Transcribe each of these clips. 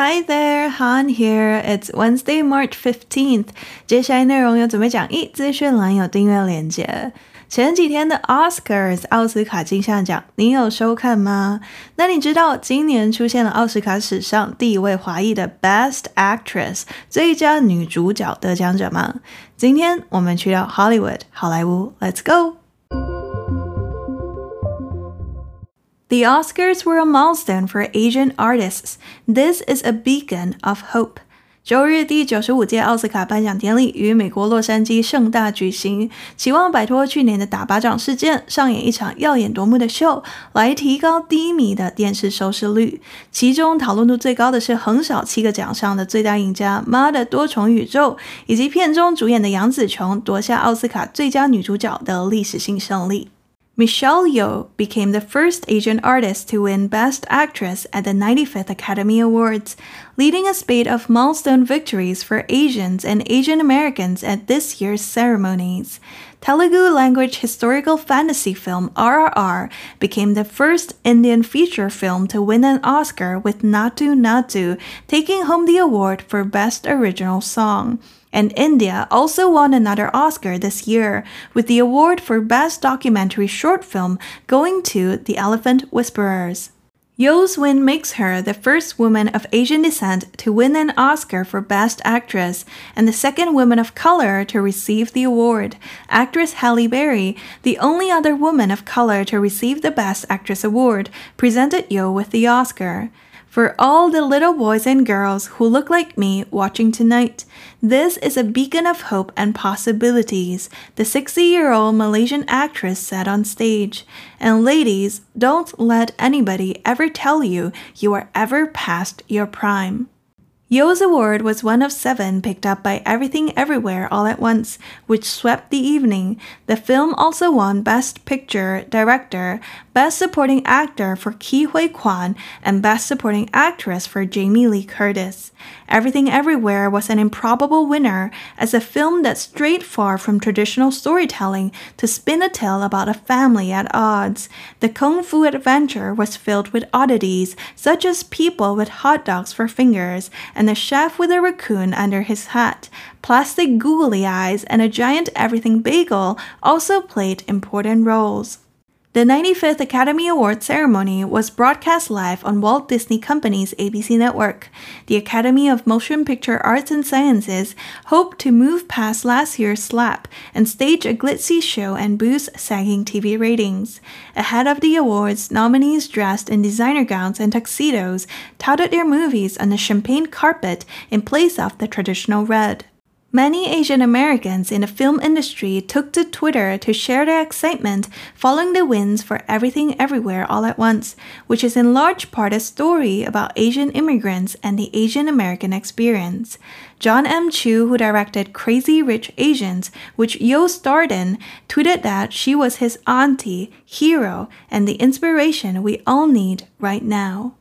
Hi there, Han here. It's Wednesday, March 15th. 接下来内容有准备讲义，资讯栏有订阅链接。前几天的 Oscars 奥斯卡金像奖，你有收看吗？那你知道今年出现了奥斯卡史上第一位华裔的 Best Actress 最佳女主角得奖者吗？今天我们去到 Hollywood 好莱坞，Let's go。The Oscars were a milestone for Asian artists. This is a beacon of hope. 周日，第九十五届奥斯卡颁奖典礼于美国洛杉矶盛大举行，期望摆脱去年的打巴掌事件，上演一场耀眼夺目的秀，来提高低迷的电视收视率。其中讨论度最高的是横扫七个奖项的最大赢家《妈的多重宇宙》，以及片中主演的杨紫琼夺下奥斯卡最佳女主角的历史性胜利。Michelle Yeoh became the first Asian artist to win Best Actress at the 95th Academy Awards, leading a spate of milestone victories for Asians and Asian Americans at this year's ceremonies. Telugu language historical fantasy film RRR became the first Indian feature film to win an Oscar with Naatu Naatu taking home the award for Best Original Song. And India also won another Oscar this year, with the award for Best Documentary Short Film going to The Elephant Whisperers. Yeoh's win makes her the first woman of Asian descent to win an Oscar for Best Actress and the second woman of color to receive the award. Actress Halle Berry, the only other woman of color to receive the Best Actress award, presented Yeoh with the Oscar. For all the little boys and girls who look like me watching tonight, this is a beacon of hope and possibilities, the 60 year old Malaysian actress said on stage. And ladies, don't let anybody ever tell you you are ever past your prime. Yo's award was one of seven picked up by Everything Everywhere All at Once, which swept the evening. The film also won Best Picture, Director, Best Supporting Actor for Ke Huy Quan, and Best Supporting Actress for Jamie Lee Curtis. Everything Everywhere was an improbable winner as a film that strayed far from traditional storytelling to spin a tale about a family at odds. The kung fu adventure was filled with oddities, such as people with hot dogs for fingers and a chef with a raccoon under his hat. Plastic googly eyes and a giant everything bagel also played important roles. The 95th Academy Awards ceremony was broadcast live on Walt Disney Company's ABC network. The Academy of Motion Picture Arts and Sciences hoped to move past last year's slap and stage a glitzy show and boost sagging TV ratings. Ahead of the awards, nominees dressed in designer gowns and tuxedos touted their movies on a champagne carpet in place of the traditional red. Many Asian Americans in the film industry took to Twitter to share their excitement following the wins for Everything Everywhere All at Once, which is in large part a story about Asian immigrants and the Asian American experience. John M. Chu, who directed Crazy Rich Asians, which Yo starred in, tweeted that she was his auntie, hero, and the inspiration we all need right now.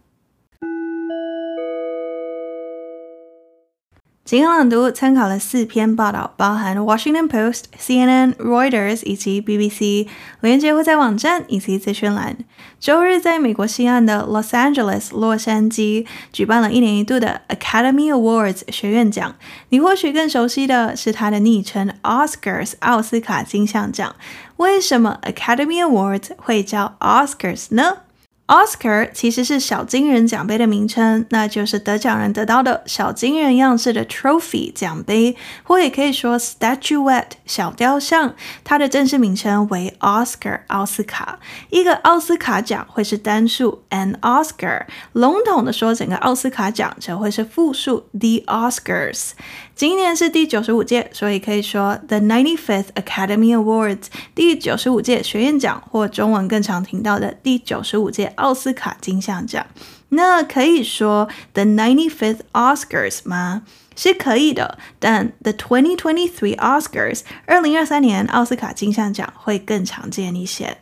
今天朗读参考了四篇报道，包含 Washington Post、CNN、Reuters 以及 BBC，连结会在网站以及资讯栏。周日，在美国西岸的 Los Angeles 洛杉矶举办了一年一度的 Academy Awards 学院奖。你或许更熟悉的是它的昵称 Oscars 奥斯卡金像奖。为什么 Academy Awards 会叫 Oscars 呢？Oscar 其实是小金人奖杯的名称，那就是得奖人得到的小金人样式的 trophy 奖杯，或也可以说 statuette 小雕像。它的正式名称为 Oscar 奥斯卡。一个奥斯卡奖会是单数 an Oscar，笼统的说，整个奥斯卡奖则会是复数 the Oscars。今年是第九十五届，所以可以说 the ninety-fifth Academy Awards 第九十五届学院奖，或中文更常听到的第九十五届奥斯卡金像奖。那可以说 the ninety-fifth Oscars 吗？是可以的，但 the twenty twenty-three Oscars 二零二三年奥斯卡金像奖会更常见一些。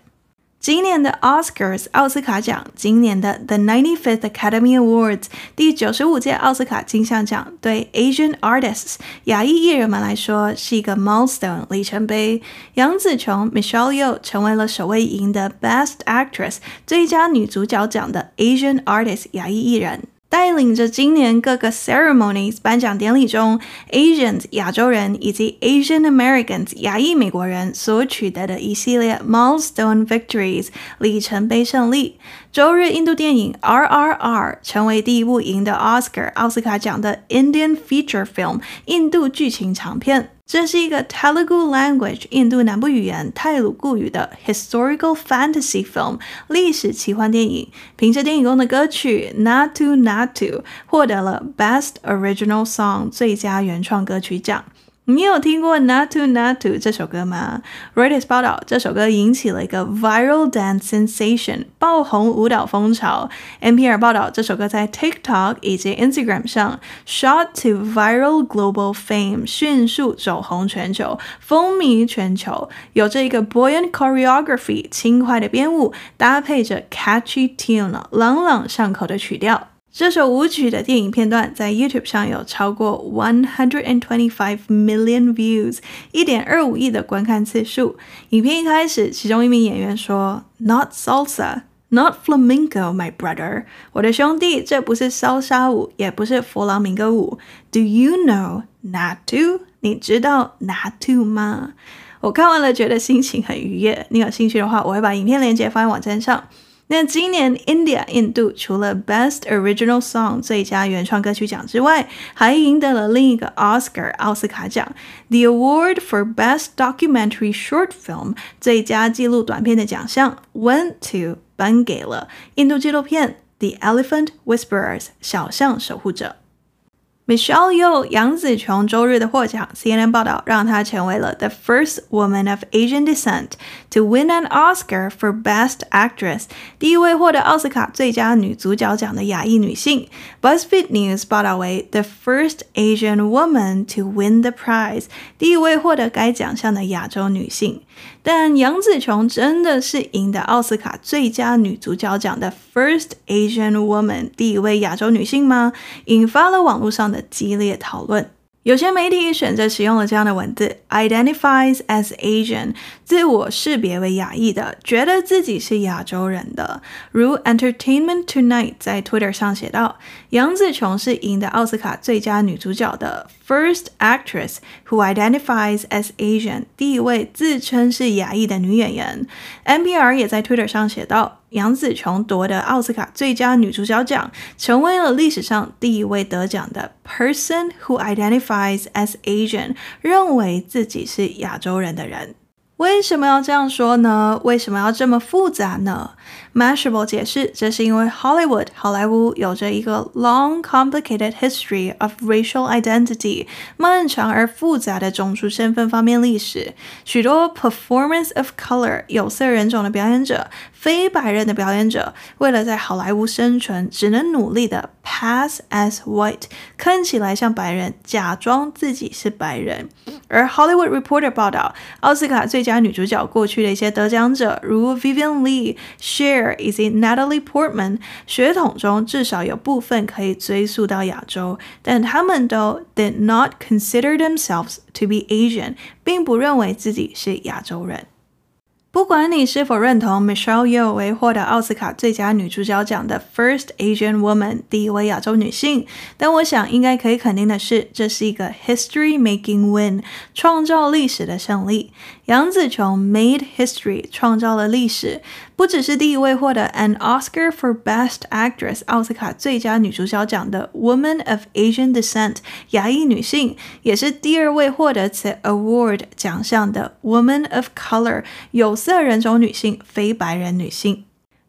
今年的 Oscars 奥斯卡奖，今年的 The 95th Academy Awards 第九十五届奥斯卡金像奖，对 Asian artists 亚裔艺人们来说是一个 milestone 里程碑。杨紫琼 Michelle Yeoh 成为了首位赢得 Best Actress 最佳女主角奖的 Asian artist 亚裔艺人。带领着今年各个 ceremonies 颁奖典礼中 Asians 亚洲人以及 Asian Americans 亚裔美国人所取得的一系列 milestone victories 里程碑胜利。周日，印度电影 RRR 成为第一部赢得 Oscar 奥斯卡奖的 Indian feature film 印度剧情长片。这是一个 Telugu language 印度南部语言泰鲁固语的 historical fantasy film 历史奇幻电影，凭借电影中的歌曲 Not To Not To，获得了 Best Original Song 最佳原创歌曲奖。你有听过《Nattu Nattu》这首歌吗？Reuters 报道，这首歌引起了一个 viral dance sensation，爆红舞蹈风潮。NPR 报道，这首歌在 TikTok 以及 Instagram 上 shot to viral global fame，迅速走红全球，风靡全球。有着一个 buoyant choreography，轻快的编舞，搭配着 catchy tune，朗朗上口的曲调。这首舞曲的电影片段在 YouTube 上有超过 one hundred and twenty five million views，一点二五亿的观看次数。影片一开始，其中一名演员说：“Not salsa, not flamenco, my brother。”我的兄弟，这不是骚莎舞，也不是弗朗明哥舞。Do you know not to？你知道 not to 吗？我看完了，觉得心情很愉悦。你有兴趣的话，我会把影片链接放在网站上。那今年 India 印度除了 Best Original Song 最佳原创歌曲奖之外，还赢得了另一个 Oscar 奥斯卡奖，The Award for Best Documentary Short Film 最佳纪录短片的奖项 went to 颁给了印度纪录片 The Elephant Whisperers 小象守护者。 Michelle Yeoh 杨紫琼周日的获奖，CNN 报道让她成为了 the first woman of Asian descent to win an Oscar for Best Actress，第一位获得奥斯卡最佳女主角奖的亚裔女性。BuzzFeed News 报道为 the first Asian woman to win the prize，第一位获得该奖项的亚洲女性。 但杨紫琼真的是赢得奥斯卡最佳女主角奖的 first Asian woman，第一位亚洲女性吗？引发了网络上的激烈讨论。有些媒体选择使用了这样的文字：identifies as Asian，自我识别为亚裔的，觉得自己是亚洲人的。如 Entertainment Tonight 在 Twitter 上写道：杨紫琼是赢得奥斯卡最佳女主角的 first actress who identifies as Asian，第一位自称是亚裔的女演员。NPR 也在 Twitter 上写道。杨紫琼夺得奥斯卡最佳女主角奖，成为了历史上第一位得奖的 person who identifies as Asian，认为自己是亚洲人的人。为什么要这样说呢？为什么要这么复杂呢？Mashable 解释，这是因为 Hollywood 好莱坞有着一个 long complicated history of racial identity 漫长而复杂的种族身份方面历史。许多 performance of color 有色人种的表演者，非白人的表演者，为了在好莱坞生存，只能努力的 pass as white，看起来像白人，假装自己是白人。而 Hollywood Reporter 报道，奥斯卡最佳女主角过去的一些得奖者，如 Vivian Leigh、Cher。以及 Natalie Portman 血统中至少有部分可以追溯到亚洲，但他们都 did not consider themselves to be Asian，并不认为自己是亚洲人。不管你是否认同 Michelle Yeoh 为获得奥斯卡最佳女主角奖的 First Asian Woman 第一位亚洲女性，但我想应该可以肯定的是，这是一个 History-making win，创造历史的胜利。杨紫琼 made history，创造了历史，不只是第一位获得 an Oscar for Best Actress 奥斯卡最佳女主角奖的 Woman of Asian Descent 亚裔女性，也是第二位获得此 award 奖项的 Woman of Color 有色人种女性，非白人女性。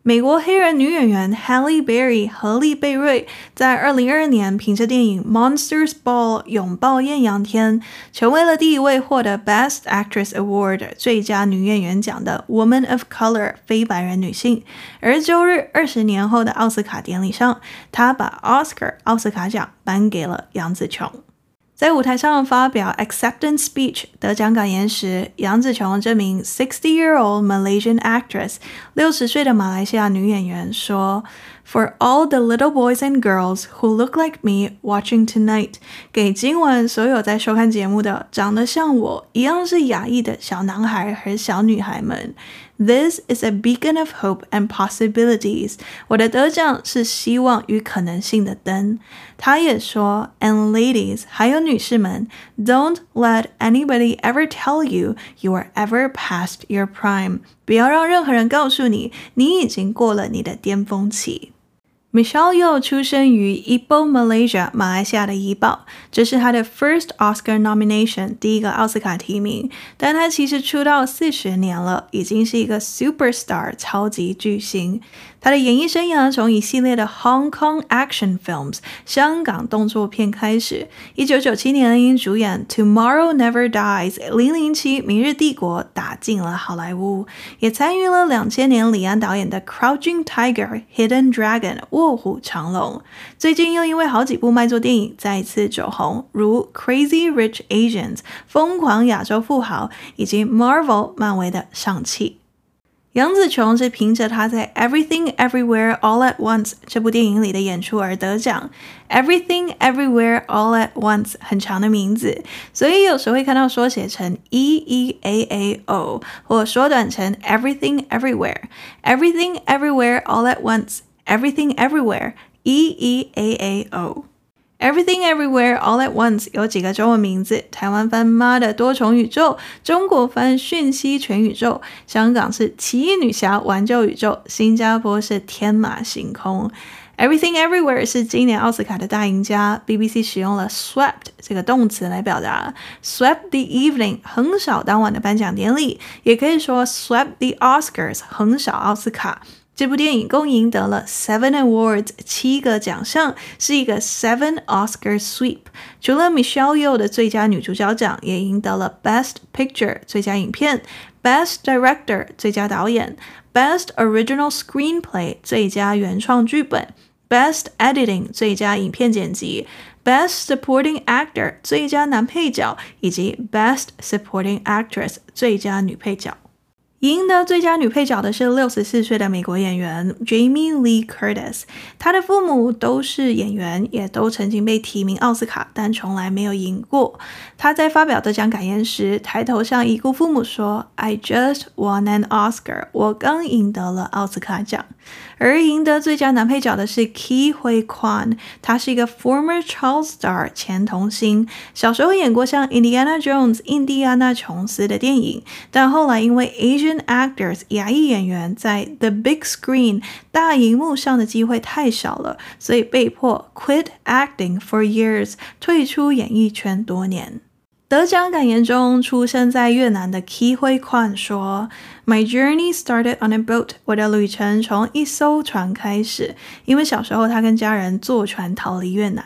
美国黑人女演员 Halle Berry 荷莉贝瑞在二零二二年凭着电影《Monsters Ball》拥抱艳阳天，成为了第一位获得 Best Actress Award 最佳女演员奖的 Woman of Color 非白人女性。而周日二十年后的奥斯卡典礼上，她把 Oscar 奥斯卡奖颁给了杨紫琼。在舞台上发表 acceptance speech 得奖感言时，杨紫琼这名 sixty-year-old Malaysian actress 六十岁的马来西亚女演员说 For all the little boys and girls who look like me watching tonight，给今晚所有在收看节目的长得像我一样是亚裔的小男孩和小女孩们。This is a beacon of hope and possibilities。我的得奖是希望与可能性的灯。他也说，And ladies，还有女士们，Don't let anybody ever tell you you are ever past your prime。不要让任何人告诉你，你已经过了你的巅峰期。 Michelle Yeoh 出生于 Ipoh Malaysia 马来西亚的怡保，这是她的 first Oscar nomination 第一个奥斯卡提名。但她其实出道四十年了，已经是一个 superstar 超级巨星。他的演艺生涯从一系列的 Hong Kong action films 香港动作片开始。一九九七年因主演 Tomorrow Never Dies 零零七明日帝国打进了好莱坞，也参与了两千年李安导演的 Crouching Tiger Hidden Dragon 卧虎藏龙。最近又因为好几部卖座电影再次走红，如 Crazy Rich Asians 疯狂亚洲富豪以及 Marvel 漫威的上气。杨紫琼是凭着她在《Everything Everywhere All at Once》这部电影里的演出而得奖。Everything Everywhere All at Once 很长的名字，所以有时候会看到缩写成 E E A A O，或缩短成 Everything Everywhere。Everything Everywhere All at Once。Everything Everywhere E E A A O。 Everything Everywhere All at Once 有几个中文名字，台湾翻妈的多重宇宙，中国翻讯息全宇宙，香港是奇异女侠挽救宇宙，新加坡是天马行空。Everything Everywhere 是今年奥斯卡的大赢家，BBC 使用了 swept 这个动词来表达，swept the evening 横扫当晚的颁奖典礼，也可以说 swept the Oscars 横扫奥斯卡。这部电影共赢得了 seven awards 七个奖项，是一个 seven Oscar sweep。除了 Michelle Yeoh 的最佳女主角奖，也赢得了 Best Picture 最佳影片、Best Director 最佳导演、Best Original Screenplay 最佳原创剧本、Best Editing 最佳影片剪辑、Best Supporting Actor 最佳男配角以及 Best Supporting Actress 最佳女配角。赢得最佳女配角的是六十四岁的美国演员 Jamie Lee Curtis。她的父母都是演员，也都曾经被提名奥斯卡，但从来没有赢过。她在发表得奖感言时，抬头向已故父母说：“I just won an Oscar。我刚赢得了奥斯卡奖。”而赢得最佳男配角的是 Key Hui Kuan，他是一个 former child star 前童星，小时候演过像 Indiana Jones 印第安纳琼斯的电影，但后来因为 Asian actors 亚裔演员在 the big screen 大荧幕上的机会太少了，所以被迫 quit acting for years 退出演艺圈多年。得奖感言中，出生在越南的 Key Hui Kuan 说 ：“My journey started on a boat。我的旅程从一艘船开始，因为小时候他跟家人坐船逃离越南。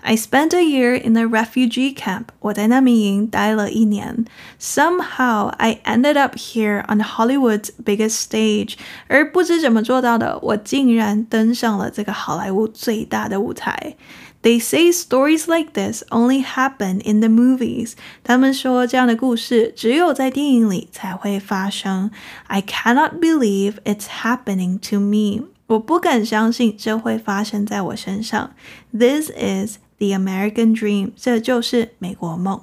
I spent a year in a refugee camp。我在难民营待了一年。Somehow I ended up here on Hollywood's biggest stage。而不知怎么做到的，我竟然登上了这个好莱坞最大的舞台。” They say stories like this only happen in the movies。他们说这样的故事只有在电影里才会发生。I cannot believe it's happening to me。我不敢相信这会发生在我身上。This is the American dream。这就是美国梦。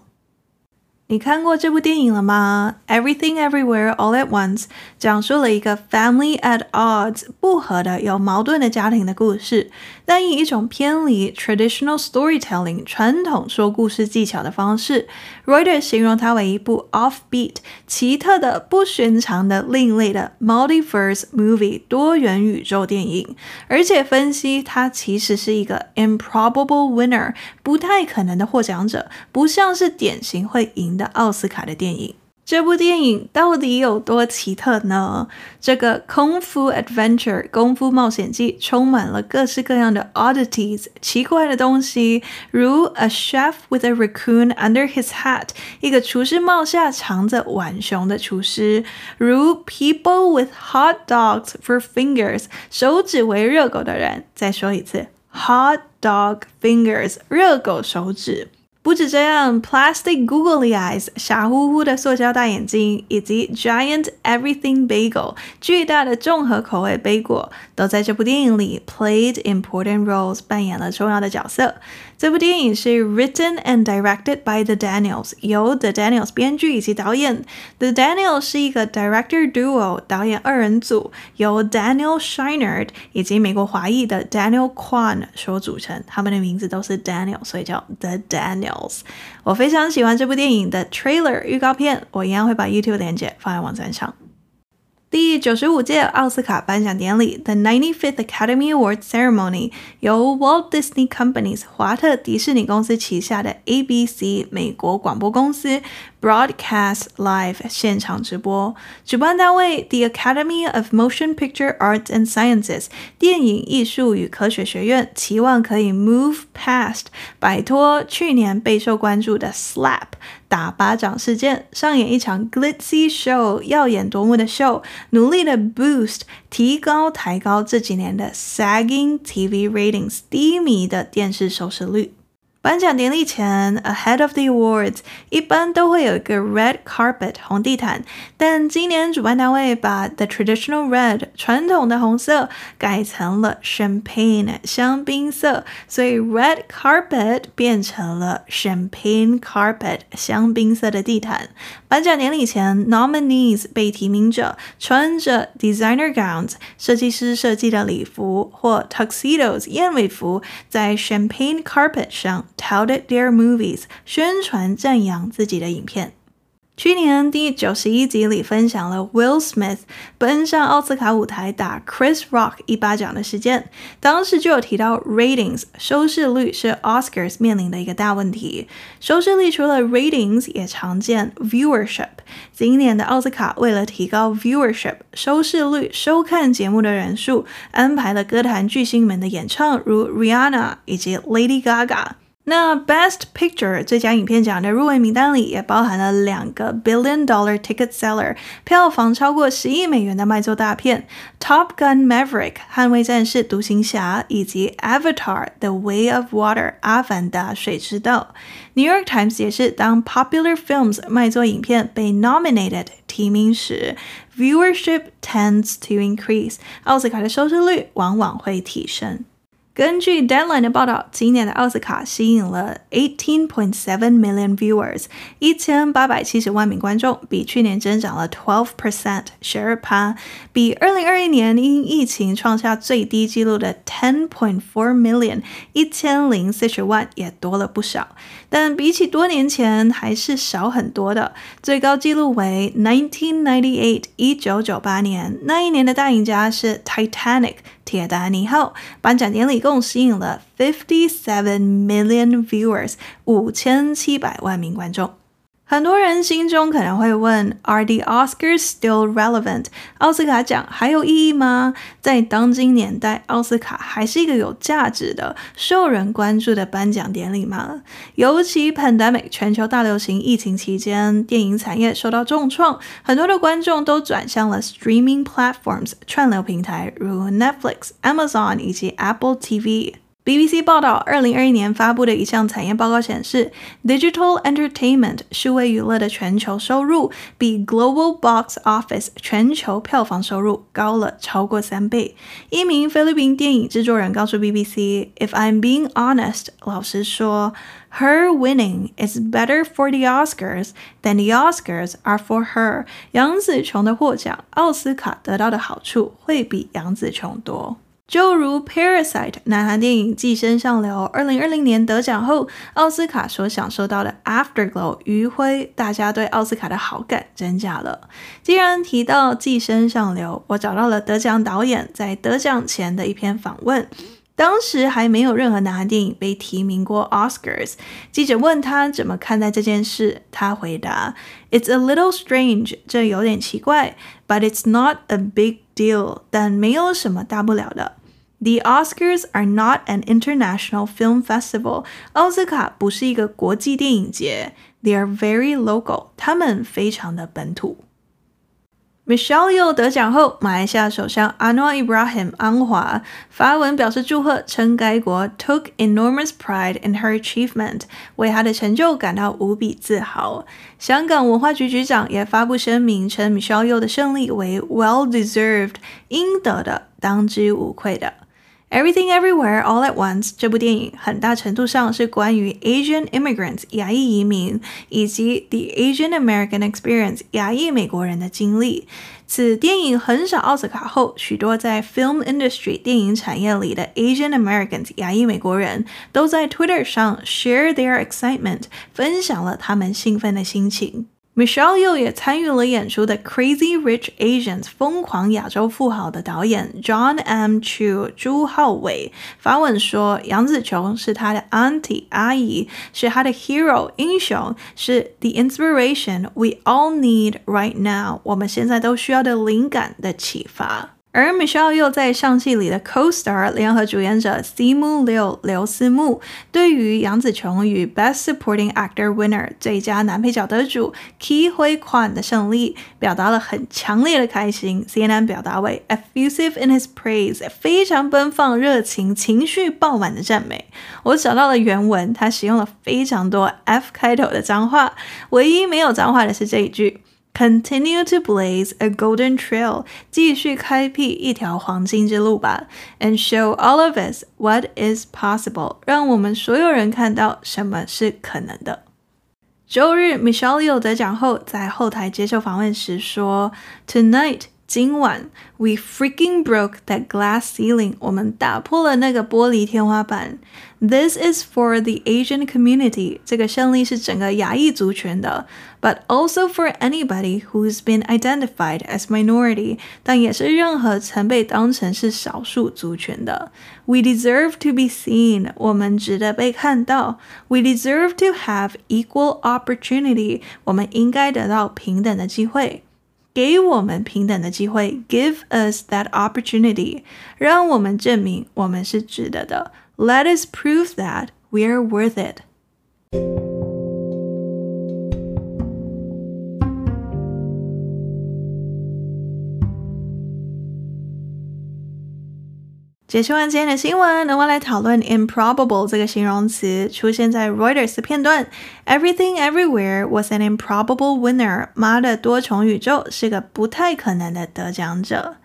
你看过这部电影了吗？Everything Everywhere All at Once 讲述了一个 family at odds 不和的有矛盾的家庭的故事，但以一种偏离 traditional storytelling 传统说故事技巧的方式。Reuters 形容它为一部 offbeat 奇特的、不寻常的、另类的 multiverse movie 多元宇宙电影，而且分析它其实是一个 improbable winner 不太可能的获奖者，不像是典型会赢的。奥斯卡的电影，这部电影到底有多奇特呢？这个《功夫 Adventure》功夫冒险记充满了各式各样的 oddities 奇怪的东西，如 A chef with a raccoon under his hat 一个厨师帽下藏着浣熊的厨师，如 People with hot dogs for fingers 手指为热狗的人。再说一次，hot dog fingers 热狗手指。不止这样，plastic googly eyes 傻乎乎的塑胶大眼睛，以及 giant everything bagel 巨大的综合口味贝果，都在这部电影里 played important roles 扮演了重要的角色。这部电影是 written and directed by The Daniels，由 The Daniels 编剧以及导演。The Daniels 是一个 director duo 导演二人组，由 Daniel Shinerd 以及美国华裔的 Daniel Kwan 所组成。他们的名字都是 Daniel，所以叫 The Daniels。我非常喜欢这部电影的 trailer 预告片，我一样会把 YouTube 链接放在网站上。第九十五届奥斯卡颁奖典礼，The Ninety Fifth Academy Awards Ceremony，由 Walt Disney Company's 华特迪士尼公司旗下的 ABC 美国广播公司。Broadcast live 现场直播，主办单位 The Academy of Motion Picture Arts and Sciences 电影艺术与科学学院期望可以 move past 摆脱去年备受关注的 slap 打巴掌事件，上演一场 glitzy show 耀眼夺目的秀，努力的 boost 提高抬高这几年的 sagging TV ratings 低迷的电视收视率。 颁奖典礼前，ahead of the awards，一般都会有一个 red carpet 红地毯，但今年主办单位把 the traditional red 传统的红色改成了 champagne 香槟色，所以 red carpet 变成了 champagne carpet 香槟色的地毯。颁奖典礼前，nominees 被提名者穿着 designer gowns 设计师设计的礼服或 tuxedos 燕尾服，在 champagne carpet 上。Touted their movies，宣传赞扬自己的影片。去年第九十一集里分享了 Will Smith 奔上奥斯卡舞台打 Chris Rock 一巴掌的事件，当时就有提到 ratings 收视率是 Oscars 面临的一个大问题。收视率除了 ratings，也常见 viewership。今年的奥斯卡为了提高 viewership 收视率，收看节目的人数，安排了歌坛巨星们的演唱，如 Rihanna 以及 Lady Gaga。那 Best Picture 最佳影片奖的入围名单里也包含了两个 Billion Dollar Ticket Seller 票房超过十亿美元的卖座大片 Top Gun Maverick 捍卫战士独行侠以及 Avatar The Way of Water 阿凡达水之道。New York Times 也是当 Popular Films 卖座影片被 nominated 提名时，viewership tends to increase 奥斯卡的收视率往往会提升。 根据 Deadline 的报道，今年的奥斯卡吸引了18.7 million viewers，一千八百七十万名观众，比去年增长了12 percent，十二趴，比二零二一年因疫情创下最低纪录的10.4 million，一千零四十万也多了不少。但比起多年前还是少很多的，最高纪录为1998，一九九八年，那一年的大赢家是 Titanic。铁达尼号颁奖典礼共吸引了 fifty seven million viewers，五千七百万名观众。很多人心中可能会问：Are the Oscars still relevant？奥斯卡奖还有意义吗？在当今年代，奥斯卡还是一个有价值的、受人关注的颁奖典礼吗？尤其 pandemic 全球大流行疫情期间，电影产业受到重创，很多的观众都转向了 streaming platforms 串流平台，如 Netflix、Amazon 以及 Apple TV。BBC 报道，二零二一年发布的一项产业报告显示，Digital Entertainment 数位娱乐的全球收入比 Global Box Office 全球票房收入高了超过三倍。一名菲律宾电影制作人告诉 BBC：“If I'm being honest，老实说，Her winning is better for the Oscars than the Oscars are for her。”杨紫琼的获奖，奥斯卡得到的好处会比杨紫琼多。就如《Parasite》南韩电影《寄生上流》二零二零年得奖后，奥斯卡所享受到的 Afterglow 余晖，大家对奥斯卡的好感增加了。既然提到《寄生上流》，我找到了得奖导演在得奖前的一篇访问。当时还没有任何南韩电影被提名过 Oscars。记者问他怎么看待这件事，他回答：“It's a little strange，这有点奇怪，but it's not a big deal，但没有什么大不了的。” The Oscars are not an international film festival. 奥斯卡不是一个国际电影节。They are very local. 他们非常的本土。 Michelle Yeoh 得奖后，马来西亚首相 Anwar Ibrahim 安华发文表示祝贺，称该国 took enormous pride in her achievement，为她的成就感到无比自豪。香港文化局局长也发布声明，称 Michelle Yeoh 的胜利为 well deserved，应得的，当之无愧的。 Everything Everywhere All at Once 这部电影很大程度上是关于 Asian immigrants 亚裔移民以及 The Asian American Experience 亚裔美国人的经历。此电影横扫奥斯卡后，许多在 film industry 电影产业里的 Asian Americans 亚裔美国人都在 Twitter 上 share their excitement，分享了他们兴奋的心情。 Michelle Yeoh 也参与了演出的《Crazy Rich Asians》疯狂亚洲富豪的导演 John M. Chu 朱浩伟发文说，杨紫琼是他的 auntie 阿姨，是他的 hero 英雄，是 the inspiration we all need right now，我们现在都需要的灵感的启发。而 Michelle 又在上戏里的 co-star 联合主演者 Simu Liu 刘思慕，对于杨紫琼与 Best Supporting Actor Winner 最佳男配角得主 Ke Huy Quan 的胜利，表达了很强烈的开心。CNN 表达为 effusive in his praise，非常奔放、热情、情绪爆满的赞美。我找到了原文，他使用了非常多 F 开头的脏话，唯一没有脏话的是这一句。Continue to blaze a golden trail，继续开辟一条黄金之路吧。And show all of us what is possible，让我们所有人看到什么是可能的。周日，Michelle Yeoh 得奖后，在后台接受访问时说：“Tonight。” 今晚，we freaking broke that glass ceiling。我们打破了那个玻璃天花板。This is for the Asian community。这个胜利是整个亚裔族群的，but also for anybody who's been identified as minority。但也是任何曾被当成是少数族群的。We deserve to be seen。我们值得被看到。We deserve to have equal opportunity。我们应该得到平等的机会。 给我们平等的机会，Give us that opportunity，让我们证明我们是值得的。Let us prove that we're worth it。 解析完今天的新闻，那我来讨论 improbable 这个形容词出现在 Reuters 的片段。Everything Everywhere was an improbable winner。妈的多重宇宙是个不太可能的得奖者。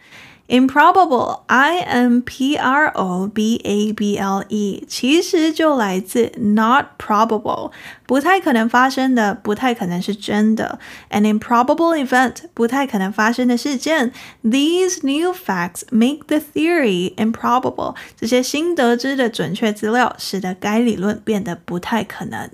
Improbable, I M P R O B A B L E，其实就来自 not probable，不太可能发生的，不太可能是真的。An improbable event，不太可能发生的事件。These new facts make the theory improbable，这些新得知的准确资料使得该理论变得不太可能。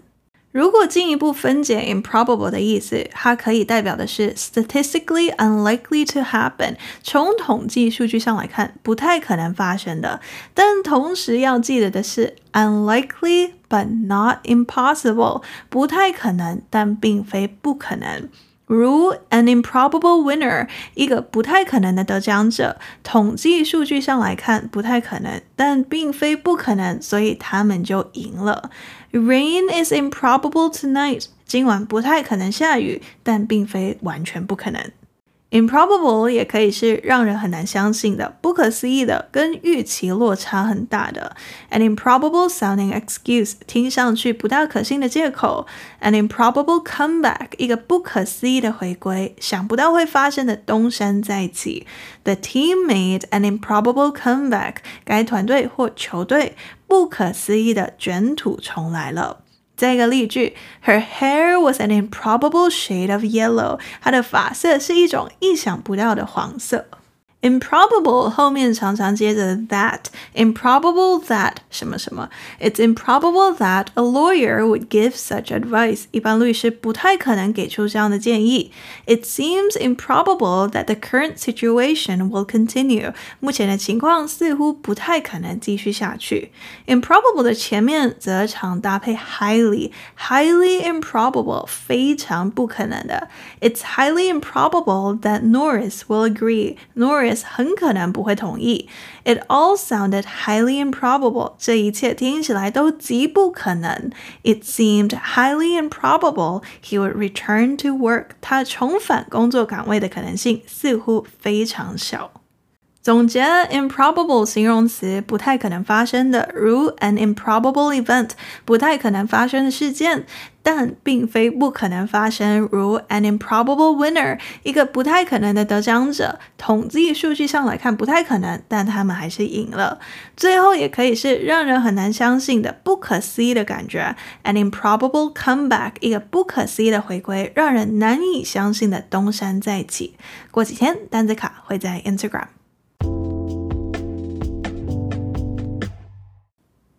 如果进一步分解 improbable 的意思，它可以代表的是 statistically unlikely to happen，从统计数据上来看，不太可能发生的。但同时要记得的是 unlikely but not impossible，不太可能，但并非不可能。如 an improbable winner，一个不太可能的得奖者，统计数据上来看不太可能，但并非不可能，所以他们就赢了。Rain is improbable tonight，今晚不太可能下雨，但并非完全不可能。 Improbable 也可以是让人很难相信的、不可思议的、跟预期落差很大的。An improbable sounding excuse 听上去不大可信的借口。An improbable comeback 一个不可思议的回归，想不到会发生的东山再起。The team made an improbable comeback，该团队或球队不可思议的卷土重来了。再一个例句，Her hair was an improbable shade of yellow。她的发色是一种意想不到的黄色。 Improbable 后面常常接着 that，improbable that 什么什么，It's improbable that a lawyer would give such advice。一般律师不太可能给出这样的建议。It seems improbable that the current situation will continue。目前的情况似乎不太可能继续下去。Improbable 的前面则常搭配 highly，highly improbable 非常不可能的。It's highly improbable that Norris will agree。Norris 很可能不会同意。It all sounded highly improbable。这一切听起来都极不可能。It seemed highly improbable he would return to work。他重返工作岗位的可能性似乎非常小。总结：improbable 形容词，不太可能发生的，如 an improbable event，不太可能发生的事件，但并非不可能发生，如 an improbable winner，一个不太可能的得奖者。统计数据上来看不太可能，但他们还是赢了。最后也可以是让人很难相信的、不可思议的感觉，an improbable comeback，一个不可思议的回归，让人难以相信的东山再起。过几天单字卡会在 Instagram。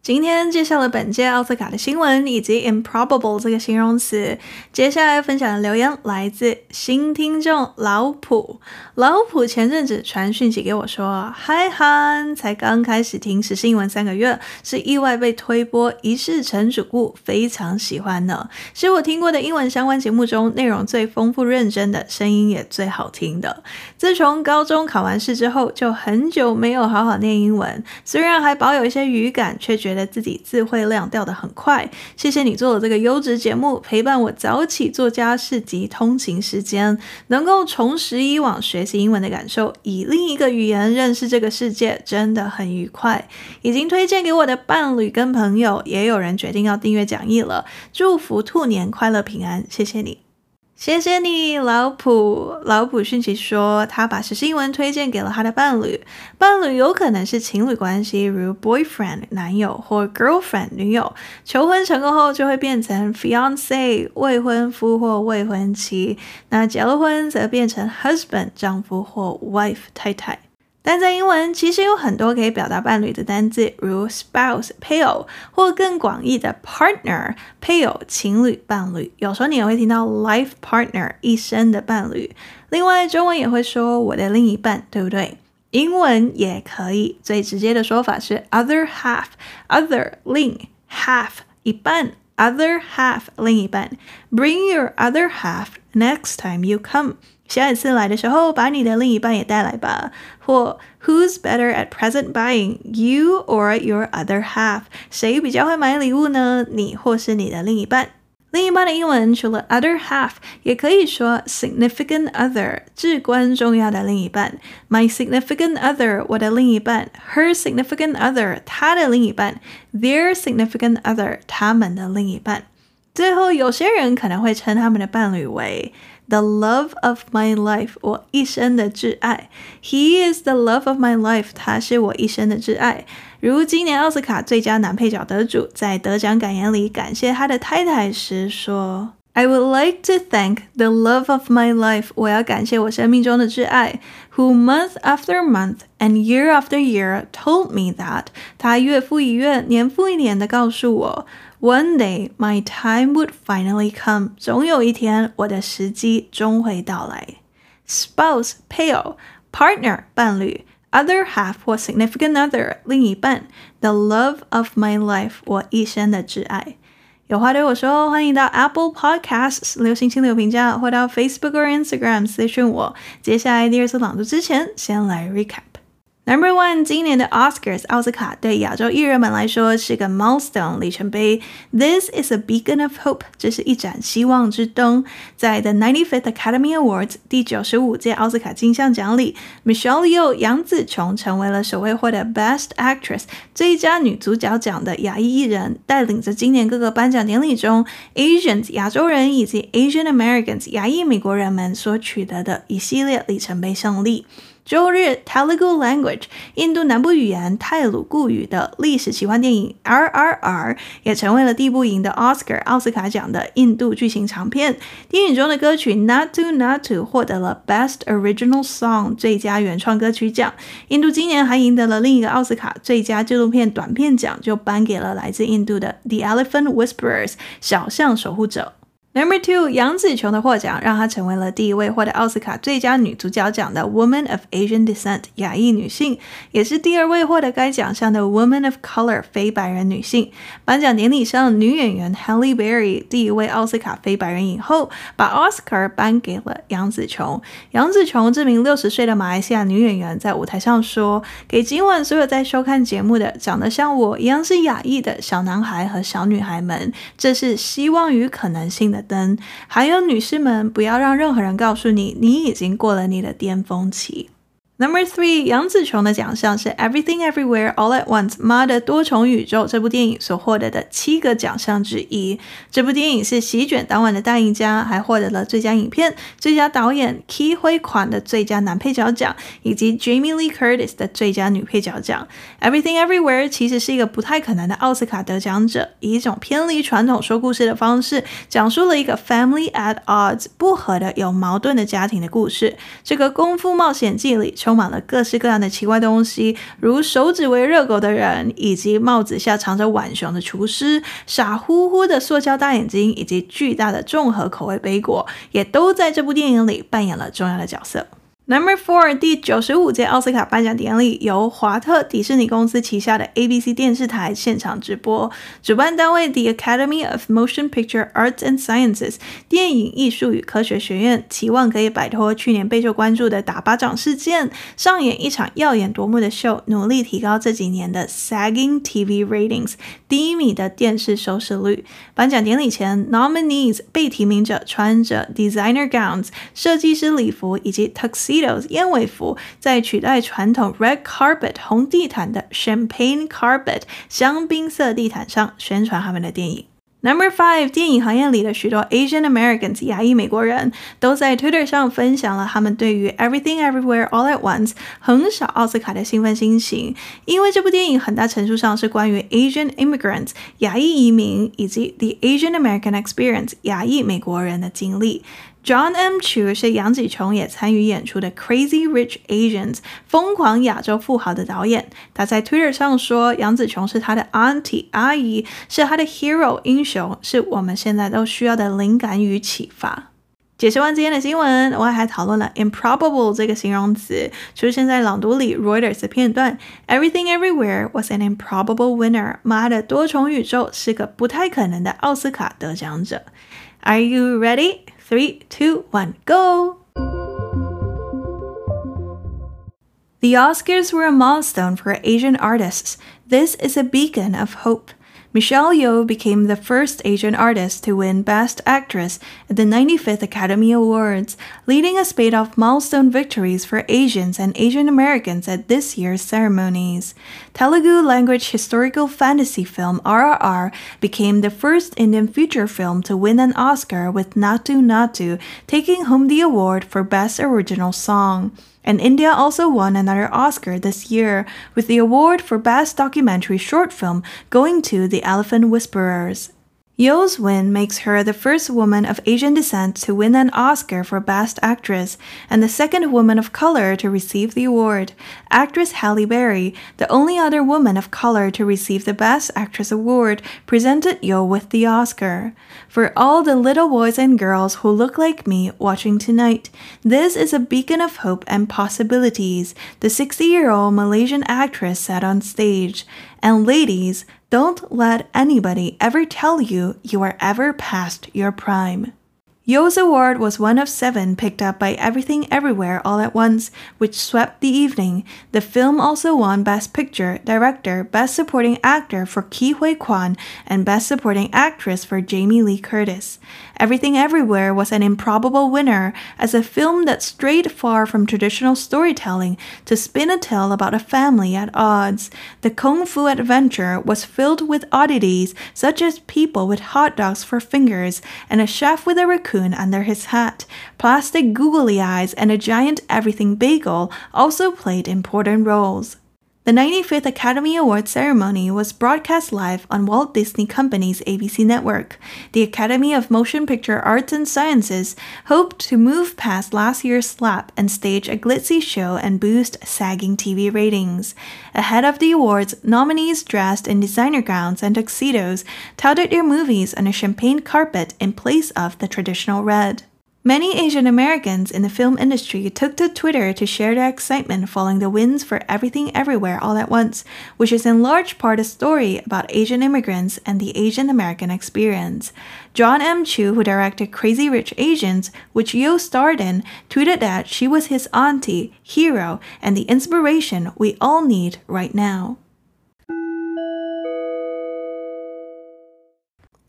今天介绍了本届奥斯卡的新闻以及 improbable 这个形容词。接下来分享的留言来自新听众老普。老普前阵子传讯息给我说：“嗨韩，才刚开始听时事英文三个月，是意外被推播一世成主顾，非常喜欢呢。是我听过的英文相关节目中内容最丰富认真的，声音也最好听的。自从高中考完试之后，就很久没有好好念英文，虽然还保有一些语感，却觉得。自己词汇量掉得很快，谢谢你做的这个优质节目，陪伴我早起做家事及通勤时间，能够重拾以往学习英文的感受，以另一个语言认识这个世界，真的很愉快。已经推荐给我的伴侣跟朋友，也有人决定要订阅讲义了。祝福兔年快乐平安，谢谢你。谢谢你，老普。老普讯息说，他把时事英文推荐给了他的伴侣，伴侣有可能是情侣关系，如 boyfriend 男友或 girlfriend 女友。求婚成功后就会变成 fiance 未婚夫或未婚妻，那结了婚则变成 husband 丈夫或 wife 太太。但在英文其实有很多可以表达伴侣的单字，如 spouse 配偶，或更广义的 partner 配偶、情侣、伴侣。有时候你也会听到 life partner 一生的伴侣。另外，中文也会说我的另一半，对不对？英文也可以，最直接的说法是 other half，other 另 half 一半，other half 另一半。Bring your other half next time you come。下一次来的时候，把你的另一半也带来吧。或 Who's better at present buying, you or your other half？谁比较会买礼物呢？你或是你的另一半？另一半的英文除了 other half，也可以说 significant other，至关重要的另一半。My significant other，我的另一半；Her significant other，她的另一半；Their significant other，他们的另一半。最后，有些人可能会称他们的伴侣为。The love of my life，我一生的挚爱。He is the love of my life，他是我一生的挚爱。如今年奥斯卡最佳男配角得主在得奖感言里感谢他的太太时说：“I would like to thank the love of my life，我要感谢我生命中的挚爱，who month after month and year after year told me that，他月复一月，年复一年的告诉我。” One day my time would finally come，总有一天我的时机终会到来。Spouse 配偶，partner 伴侣，other half 或 significant other 另一半，the love of my life 我一生的挚爱。有话对我说，欢迎到 Apple Podcasts 留星星留评价，或到 Facebook 或 Instagram 私讯我。接下来第二次朗读之前，先来 recap。 Number one，今年的 Oscars 奥斯卡对亚洲艺人们来说是个 milestone 里程碑。This is a beacon of hope，这是一盏希望之灯。在 The 95th Academy Awards 第九十五届奥斯卡金像奖里，Michelle Yeoh 杨紫琼成为了首位获得 Best Actress 最佳女主角奖的亚裔艺人，带领着今年各个颁奖典礼中 Asians 亚洲人以及 Asian Americans 亚裔美国人们所取得的一系列里程碑胜利。周日，Telugu Language 印度南部语言泰鲁固语的历史奇幻电影 RRR 也成为了第一部赢得 Oscar 奥斯卡奖的印度剧情长片。电影中的歌曲 Nattu Nattu 获得了 Best Original Song 最佳原创歌曲奖。印度今年还赢得了另一个奥斯卡最佳纪录片短片奖，就颁给了来自印度的 The Elephant Whisperers 小象守护者。Number two，杨紫琼的获奖让她成为了第一位获得奥斯卡最佳女主角奖的 Woman of Asian Descent 亚裔女性，也是第二位获得该奖项的 Woman of Color 非白人女性。颁奖典礼上，女演员 Halle Berry 第一位奥斯卡非白人影后，把奥斯卡颁给了杨紫琼。杨紫琼这名六十岁的马来西亚女演员在舞台上说：“给今晚所有在收看节目的长得像我一样是亚裔的小男孩和小女孩们，这是希望与可能性的。”灯，还有女士们，不要让任何人告诉你，你已经过了你的巅峰期。Number three，杨紫琼的奖项是《Everything Everywhere All at Once》妈的多重宇宙这部电影所获得的七个奖项之一。这部电影是席卷当晚的大赢家，还获得了最佳影片、最佳导演 Ke Huy Quan 的最佳男配角奖，以及 Jamie Lee Curtis 的最佳女配角奖。《Everything Everywhere》其实是一个不太可能的奥斯卡得奖者，以一种偏离传统说故事的方式，讲述了一个 family at odds 不和的有矛盾的家庭的故事。这个功夫冒险记里。充满了各式各样的奇怪东西，如手指为热狗的人，以及帽子下藏着浣熊的厨师，傻乎乎的塑胶大眼睛，以及巨大的综合口味杯果，也都在这部电影里扮演了重要的角色。Number four，第九十五届奥斯卡颁奖典礼由华特迪士尼公司旗下的 ABC 电视台现场直播。主办单位 The Academy of Motion Picture Arts and Sciences 电影艺术与科学学院期望可以摆脱去年备受关注的打巴掌事件，上演一场耀眼夺目的秀，努力提高这几年的 Sagging TV ratings 低迷的电视收视率。颁奖典礼前，Nominees 被提名者穿着 designer gowns 设计师礼服以及 Tuxie tuxedo 燕尾服在取代传统 red carpet 红地毯的 champagne carpet 香槟色地毯上宣传他们的电影。Number five，电影行业里的许多 Asian Americans 亚裔美国人都在 Twitter 上分享了他们对于 Everything Everywhere All at Once 横扫奥斯卡的兴奋心情，因为这部电影很大程度上是关于 Asian immigrants 亚裔移民以及 The Asian American Experience 亚裔美国人的经历。John M. Chu 是杨紫琼也参与演出的《Crazy Rich Asians》疯狂亚洲富豪的导演。他在 Twitter 上说，杨紫琼是他的 Auntie 阿姨，是他的 Hero 英雄，是我们现在都需要的灵感与启发。解释完今天的新闻，我还讨论了 improbable 这个形容词出现在朗读里 Reuters 的片段。Everything Everywhere was an improbable winner。妈的多重宇宙是个不太可能的奥斯卡得奖者。Are you ready? Three, two, one, go! The Oscars were a milestone for Asian artists. This is a beacon of hope. Michelle Yeoh became the first Asian artist to win Best Actress at the 95th Academy Awards, leading a spate of milestone victories for Asians and Asian Americans at this year's ceremonies. Telugu language historical fantasy film RRR became the first Indian feature film to win an Oscar with Naatu Naatu taking home the award for Best Original Song. And India also won another Oscar this year, with the award for Best Documentary Short Film going to The Elephant Whisperers. Yeoh's win makes her the first woman of Asian descent to win an Oscar for Best Actress and the second woman of color to receive the award. Actress Halle Berry, the only other woman of color to receive the Best Actress award, presented Yeoh with the Oscar. For all the little boys and girls who look like me watching tonight, this is a beacon of hope and possibilities, the 60 year old Malaysian actress said on stage. And ladies, don't let anybody ever tell you you are ever past your prime. Yeoh's award was one of seven picked up by Everything Everywhere All at Once, which swept the evening. The film also won Best Picture, Director, Best Supporting Actor for Ke Huy Quan, and Best Supporting Actress for Jamie Lee Curtis. Everything Everywhere was an improbable winner as a film that strayed far from traditional storytelling to spin a tale about a family at odds. The kung fu adventure was filled with oddities such as people with hot dogs for fingers and a chef with a raccoon under his hat. Plastic googly eyes and a giant everything bagel also played important roles. The 95th Academy Awards ceremony was broadcast live on Walt Disney Company's ABC network. The Academy of Motion Picture Arts and Sciences hoped to move past last year's slap and stage a glitzy show and boost sagging TV ratings. Ahead of the awards, nominees dressed in designer gowns and tuxedos touted their movies on a champagne carpet in place of the traditional red. Many Asian Americans in the film industry took to Twitter to share their excitement following the wins for Everything Everywhere All at Once, which is in large part a story about Asian immigrants and the Asian American experience. John M. Chu, who directed Crazy Rich Asians, which Yeoh starred in, tweeted that she was his auntie, hero, and the inspiration we all need right now.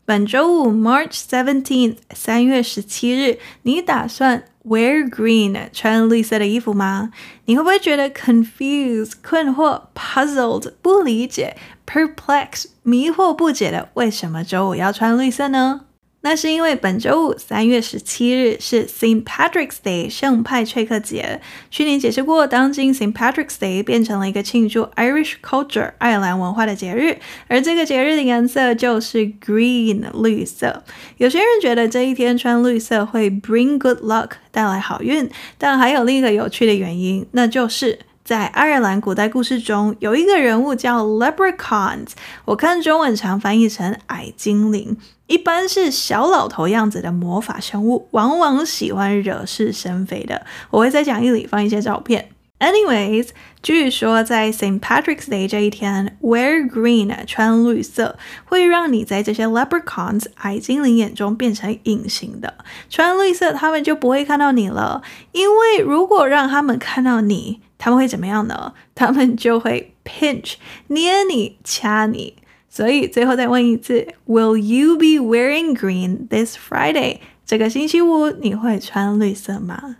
本周五，March seventeenth，三月十七日，你打算 wear green 穿绿色的衣服吗？你会不会觉得 confused 困惑、puzzled 不理解、perplexed 迷惑不解的？为什么周五要穿绿色呢？那是因为本周五三月十七日是 Saint Patrick's Day 圣派翠克节。去年解释过，当今 Saint Patrick's Day 变成了一个庆祝 Irish culture 爱尔兰文化的节日，而这个节日的颜色就是 green 绿色。有些人觉得这一天穿绿色会 bring good luck 带来好运，但还有另一个有趣的原因，那就是。在爱尔兰古代故事中，有一个人物叫 Leprechauns，我看中文常翻译成矮精灵，一般是小老头样子的魔法生物，往往喜欢惹是生非的。我会在讲义里放一些照片。Anyways，据说在 St. Patrick's Day 这一天，wear green 穿绿色会让你在这些 Leprechauns 矮精灵眼中变成隐形的。穿绿色，他们就不会看到你了，因为如果让他们看到你。他们会怎么样呢？他们就会 pinch 捏你、掐你。所以最后再问一次：Will you be wearing green this Friday？这个星期五你会穿绿色吗？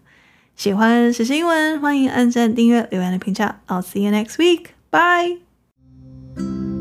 喜欢时新闻，欢迎按赞、订阅、留言的评价。I'll see you next week. Bye.